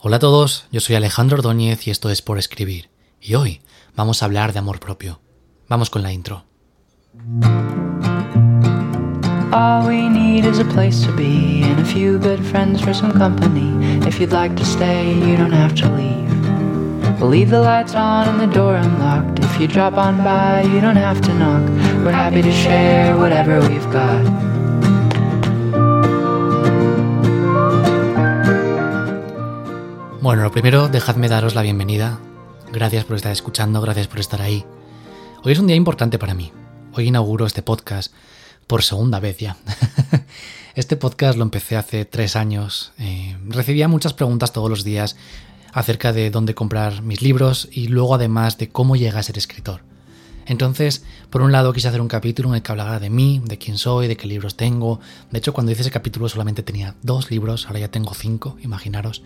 Hola a todos, yo soy Alejandro Ordóñez y esto es Por Escribir. Y hoy vamos a hablar de amor propio. Vamos con la intro. All we need is a place to be and a few good friends for some company. If you'd like to stay, you don't have to leave. We'll leave the lights on and the door unlocked. If you drop on by, you don't have to knock. We're happy to share whatever we've got. Bueno, lo primero, dejadme daros la bienvenida. Gracias por estar escuchando, gracias por estar ahí. Hoy es un día importante para mí. Hoy inauguro este podcast por segunda vez ya. este podcast lo empecé hace tres años. Eh, recibía muchas preguntas todos los días acerca de dónde comprar mis libros y luego además de cómo llegar a ser escritor. Entonces, por un lado quise hacer un capítulo en el que hablara de mí, de quién soy, de qué libros tengo. De hecho, cuando hice ese capítulo solamente tenía dos libros, ahora ya tengo cinco, imaginaros.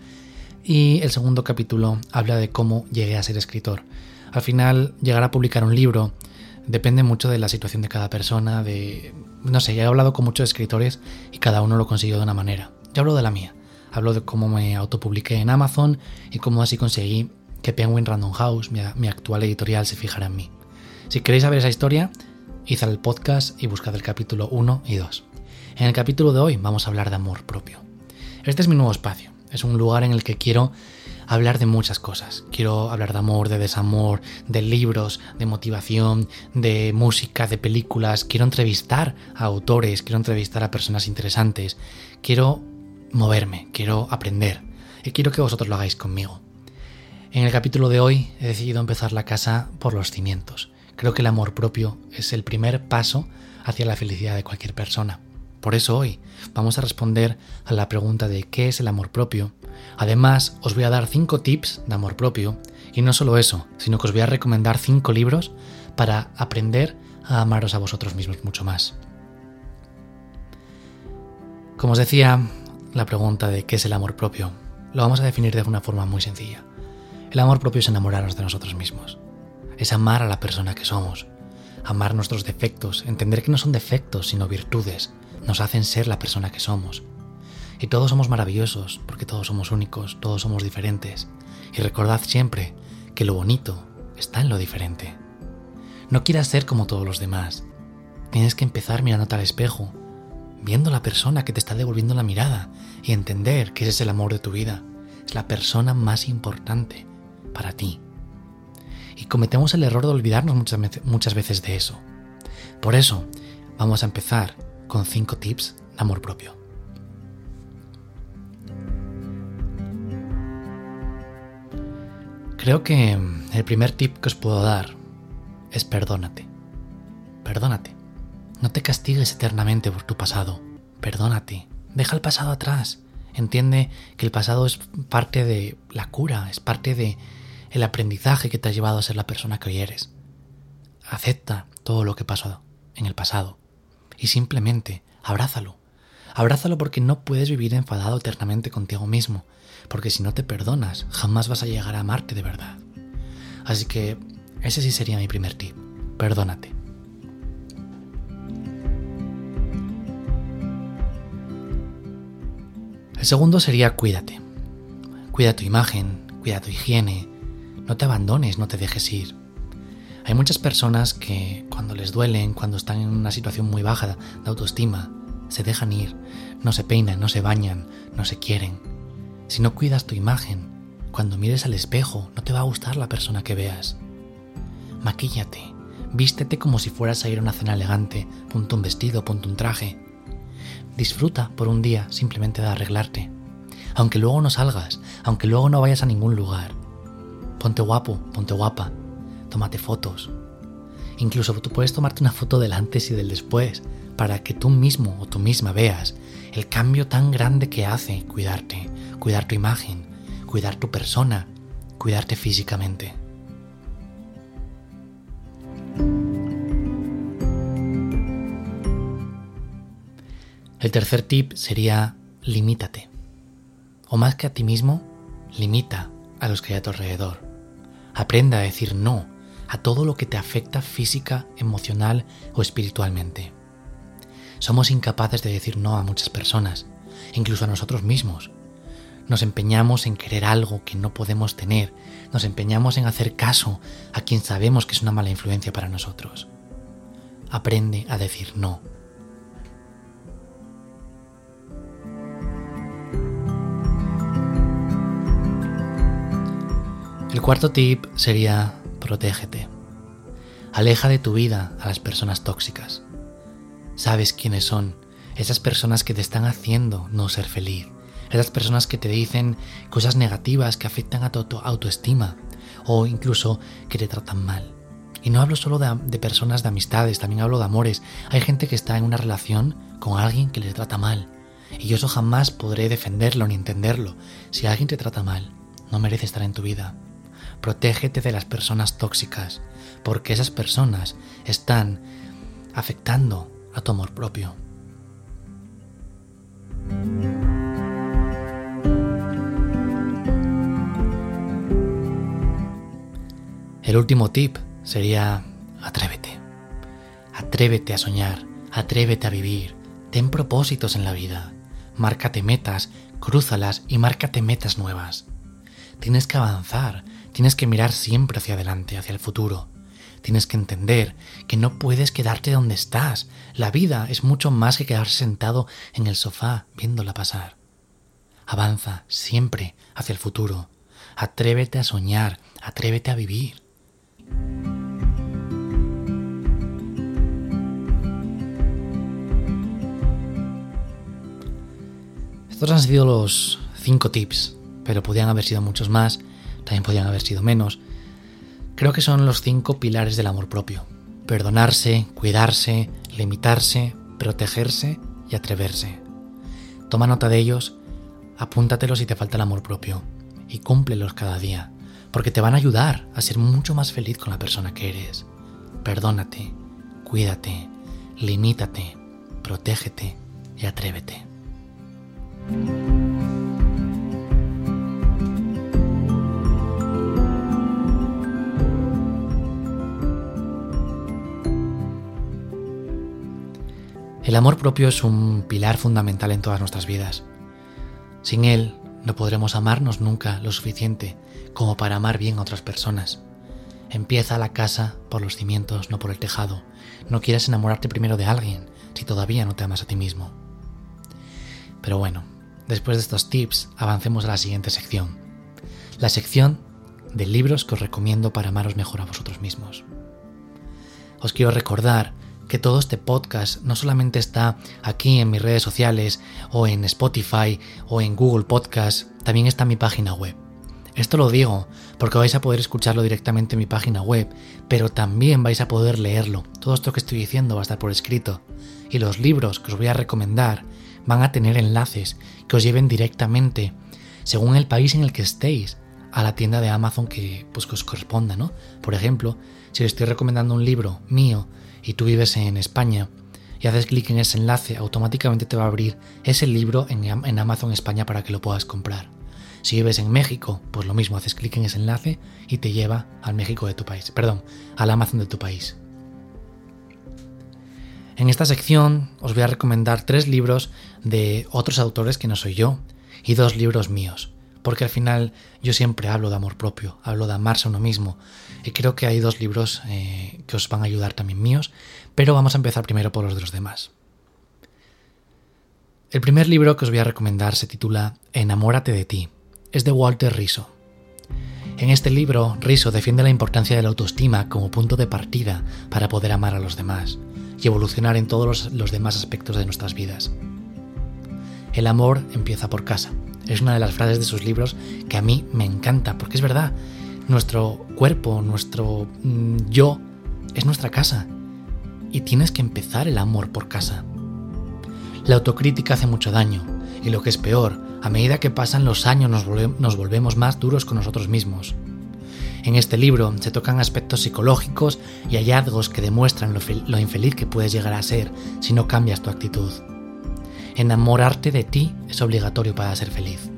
Y el segundo capítulo habla de cómo llegué a ser escritor. Al final, llegar a publicar un libro depende mucho de la situación de cada persona, de... No sé, he hablado con muchos escritores y cada uno lo consiguió de una manera. Yo hablo de la mía. Hablo de cómo me autopubliqué en Amazon y cómo así conseguí que Penguin Random House, mi, actual editorial, se fijara en mí. Si queréis saber esa historia, id al podcast y buscad el capítulo 1 y 2. En el capítulo de hoy vamos a hablar de amor propio. Este es mi nuevo espacio. Es un lugar en el que quiero hablar de muchas cosas. Quiero hablar de amor, de desamor, de libros, de motivación, de música, de películas. Quiero entrevistar a autores, quiero entrevistar a personas interesantes. Quiero moverme, quiero aprender. Y quiero que vosotros lo hagáis conmigo. En el capítulo de hoy he decidido empezar la casa por los cimientos. Creo que el amor propio es el primer paso hacia la felicidad de cualquier persona. Por eso hoy vamos a responder a la pregunta de qué es el amor propio. Además, os voy a dar 5 tips de amor propio y no solo eso, sino que os voy a recomendar 5 libros para aprender a amaros a vosotros mismos mucho más. Como os decía, la pregunta de qué es el amor propio lo vamos a definir de una forma muy sencilla. El amor propio es enamorarnos de nosotros mismos. Es amar a la persona que somos, amar nuestros defectos, entender que no son defectos sino virtudes, nos hacen ser la persona que somos. Y todos somos maravillosos, porque todos somos únicos, todos somos diferentes. Y recordad siempre que lo bonito está en lo diferente. No quieras ser como todos los demás. Tienes que empezar mirándote al espejo, viendo la persona que te está devolviendo la mirada y entender que ese es el amor de tu vida. Es la persona más importante para ti. Y cometemos el error de olvidarnos muchas, muchas veces de eso. Por eso, vamos a empezar con 5 tips de amor propio. Creo que el primer tip que os puedo dar es perdónate. Perdónate. No te castigues eternamente por tu pasado. Perdónate. Deja el pasado atrás. Entiende que el pasado es parte de la cura, es parte de el aprendizaje que te ha llevado a ser la persona que hoy eres. Acepta todo lo que pasó en el pasado y simplemente abrázalo. Abrázalo porque no puedes vivir enfadado eternamente contigo mismo, porque si no te perdonas, jamás vas a llegar a amarte de verdad. Así que ese sí sería mi primer tip. Perdónate. El segundo sería cuídate. Cuida tu imagen, cuida tu higiene. No te abandones, no te dejes ir. Hay muchas personas que cuando les duelen, cuando están en una situación muy baja de autoestima, se dejan ir, no se peinan, no se bañan, no se quieren. Si no cuidas tu imagen, cuando mires al espejo no te va a gustar la persona que veas. Maquíllate, vístete como si fueras a ir a una cena elegante, ponte un vestido, ponte un traje. Disfruta por un día simplemente de arreglarte. Aunque luego no salgas, aunque luego no vayas a ningún lugar. Ponte guapo, ponte guapa, tómate fotos. Incluso tú puedes tomarte una foto del antes y del después para que tú mismo o tú misma veas el cambio tan grande que hace cuidarte, cuidar tu imagen, cuidar tu persona, cuidarte físicamente. El tercer tip sería limítate. O más que a ti mismo, limita a los que hay a tu alrededor. Aprenda a decir no a todo lo que te afecta física, emocional o espiritualmente. Somos incapaces de decir no a muchas personas, incluso a nosotros mismos. nos empeñamos en querer algo que no podemos tener, nos empeñamos en hacer caso a quien sabemos que es una mala influencia para nosotros. Aprende a decir no. El cuarto tip sería protégete. Aleja de tu vida a las personas tóxicas. Sabes quiénes son, esas personas que te están haciendo no ser feliz, esas personas que te dicen cosas negativas que afectan a tu autoestima o incluso que te tratan mal. Y no hablo solo de, personas de amistades, también hablo de amores. Hay gente que está en una relación con alguien que le trata mal. Y yo eso jamás podré defenderlo ni entenderlo. Si alguien te trata mal, no merece estar en tu vida. Protégete de las personas tóxicas, porque esas personas están afectando a tu amor propio. El último tip sería atrévete. Atrévete a soñar, atrévete a vivir, ten propósitos en la vida, márcate metas, crúzalas y márcate metas nuevas. Tienes que avanzar, tienes que mirar siempre hacia adelante, hacia el futuro. Tienes que entender que no puedes quedarte donde estás. La vida es mucho más que quedarse sentado en el sofá viéndola pasar. Avanza siempre hacia el futuro. Atrévete a soñar, atrévete a vivir. Estos han sido los cinco tips, pero podían haber sido muchos más, también podían haber sido menos. Creo que son los cinco pilares del amor propio. Perdonarse, cuidarse, limitarse, protegerse y atreverse. Toma nota de ellos, apúntatelos si te falta el amor propio y cúmplelos cada día porque te van a ayudar a ser mucho más feliz con la persona que eres. Perdónate, cuídate, limítate, protégete y atrévete. El amor propio es un pilar fundamental en todas nuestras vidas. Sin él no podremos amarnos nunca lo suficiente como para amar bien a otras personas. Empieza la casa por los cimientos, no por el tejado. No quieras enamorarte primero de alguien si todavía no te amas a ti mismo. Pero bueno, después de estos tips, avancemos a la siguiente sección. La sección de libros que os recomiendo para amaros mejor a vosotros mismos. Os quiero recordar que todo este podcast no solamente está aquí en mis redes sociales o en Spotify o en Google Podcast, también está en mi página web. Esto lo digo porque vais a poder escucharlo directamente en mi página web, pero también vais a poder leerlo. Todo esto que estoy diciendo va a estar por escrito. Y los libros que os voy a recomendar van a tener enlaces que os lleven directamente, según el país en el que estéis, a la tienda de Amazon que, pues, os corresponda, ¿no? Por ejemplo, si os estoy recomendando un libro mío y tú vives en España y haces clic en ese enlace, automáticamente te va a abrir ese libro en, Amazon España para que lo puedas comprar. Si vives en México, pues lo mismo, haces clic en ese enlace y te lleva al México de tu país, perdón, al Amazon de tu país. En esta sección os voy a recomendar tres libros de otros autores que no soy yo y dos libros míos porque al final yo siempre hablo de amor propio, hablo de amarse a uno mismo, y creo que hay dos libros eh, que os van a ayudar también míos, pero vamos a empezar primero por los de los demás. El primer libro que os voy a recomendar se titula Enamórate de ti, es de Walter Riso. En este libro, Riso defiende la importancia de la autoestima como punto de partida para poder amar a los demás y evolucionar en todos los demás aspectos de nuestras vidas. El amor empieza por casa, es una de las frases de sus libros que a mí me encanta, porque es verdad, nuestro cuerpo, nuestro mm, yo, es nuestra casa. Y tienes que empezar el amor por casa. La autocrítica hace mucho daño, y lo que es peor, a medida que pasan los años nos, volvemos más duros con nosotros mismos. En este libro se tocan aspectos psicológicos y hallazgos que demuestran lo infeliz que puedes llegar a ser si no cambias tu actitud. Enamorarte de ti es obligatorio para ser feliz.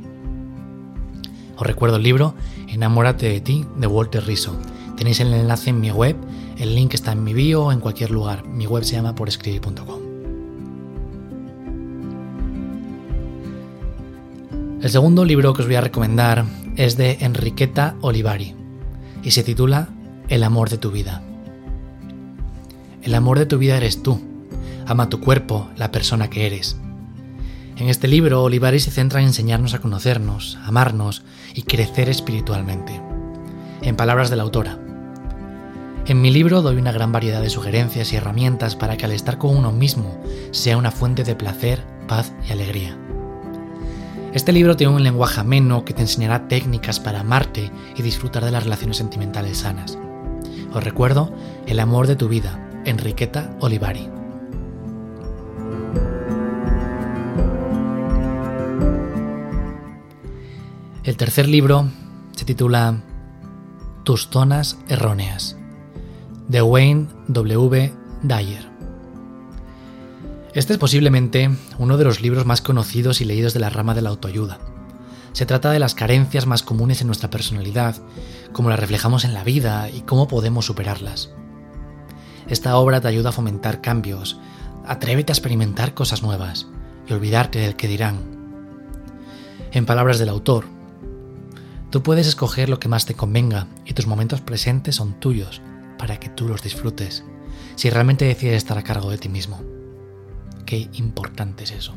Os recuerdo el libro Enamórate de ti de Walter Rizzo. Tenéis el enlace en mi web, el link está en mi bio o en cualquier lugar. Mi web se llama porescribir.com. El segundo libro que os voy a recomendar es de Enriqueta Olivari y se titula El amor de tu vida. El amor de tu vida eres tú. Ama tu cuerpo, la persona que eres. En este libro, Olivari se centra en enseñarnos a conocernos, amarnos y crecer espiritualmente. En palabras de la autora, en mi libro doy una gran variedad de sugerencias y herramientas para que al estar con uno mismo sea una fuente de placer, paz y alegría. Este libro tiene un lenguaje ameno que te enseñará técnicas para amarte y disfrutar de las relaciones sentimentales sanas. Os recuerdo El amor de tu vida, Enriqueta Olivari. El tercer libro se titula Tus zonas erróneas de Wayne W. Dyer. Este es posiblemente uno de los libros más conocidos y leídos de la rama de la autoayuda. Se trata de las carencias más comunes en nuestra personalidad, cómo las reflejamos en la vida y cómo podemos superarlas. Esta obra te ayuda a fomentar cambios, atrévete a experimentar cosas nuevas y olvidarte del que dirán. En palabras del autor, tú puedes escoger lo que más te convenga y tus momentos presentes son tuyos para que tú los disfrutes, si realmente decides estar a cargo de ti mismo. Qué importante es eso.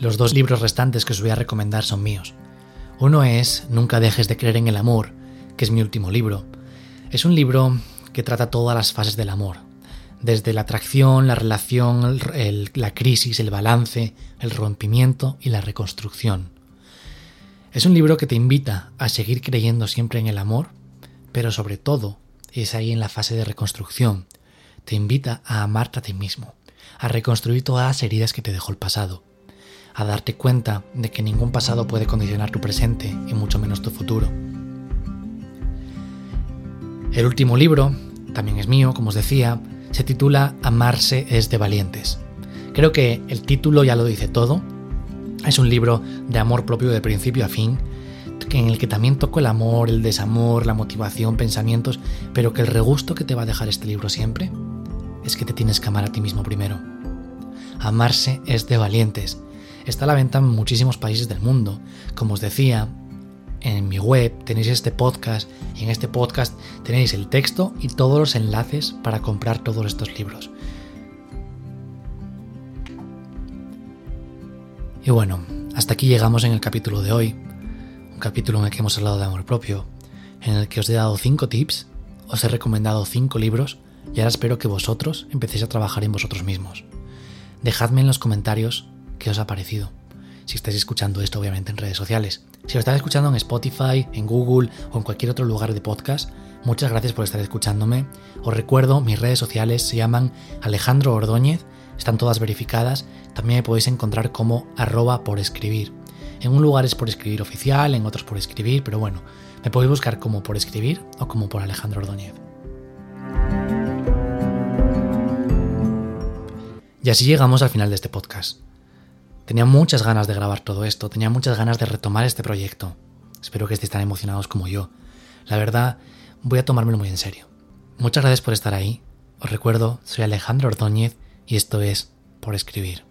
Los dos libros restantes que os voy a recomendar son míos. Uno es Nunca dejes de creer en el amor, que es mi último libro. Es un libro que trata todas las fases del amor, desde la atracción, la relación, la crisis, el balance, el rompimiento y la reconstrucción. Es un libro que te invita a seguir creyendo siempre en el amor, pero sobre todo es ahí en la fase de reconstrucción. Te invita a amarte a ti mismo, a reconstruir todas las heridas que te dejó el pasado, a darte cuenta de que ningún pasado puede condicionar tu presente y mucho menos tu futuro. El último libro, también es mío, como os decía, se titula Amarse es de valientes. Creo que el título ya lo dice todo, es un libro de amor propio de principio a fin, en el que también toco el amor, el desamor, la motivación, pensamientos, pero que el regusto que te va a dejar este libro siempre es que te tienes que amar a ti mismo primero. Amarse es de valientes. Está a la venta en muchísimos países del mundo. Como os decía, en mi web tenéis este podcast y en este podcast tenéis el texto y todos los enlaces para comprar todos estos libros. Y bueno, hasta aquí llegamos en el capítulo de hoy, un capítulo en el que hemos hablado de amor propio, en el que os he dado 5 tips, os he recomendado 5 libros y ahora espero que vosotros empecéis a trabajar en vosotros mismos. Dejadme en los comentarios qué os ha parecido, si estáis escuchando esto obviamente en redes sociales. Si lo estáis escuchando en Spotify, en Google o en cualquier otro lugar de podcast, muchas gracias por estar escuchándome. Os recuerdo, mis redes sociales se llaman Alejandro Ordóñez están todas verificadas. También me podéis encontrar como arroba por escribir. En un lugar es por escribir oficial, en otros por escribir, pero bueno, me podéis buscar como por escribir o como por Alejandro Ordóñez. Y así llegamos al final de este podcast. Tenía muchas ganas de grabar todo esto, tenía muchas ganas de retomar este proyecto. Espero que estéis tan emocionados como yo. La verdad, voy a tomármelo muy en serio. Muchas gracias por estar ahí. Os recuerdo, soy Alejandro Ordóñez y esto es por escribir.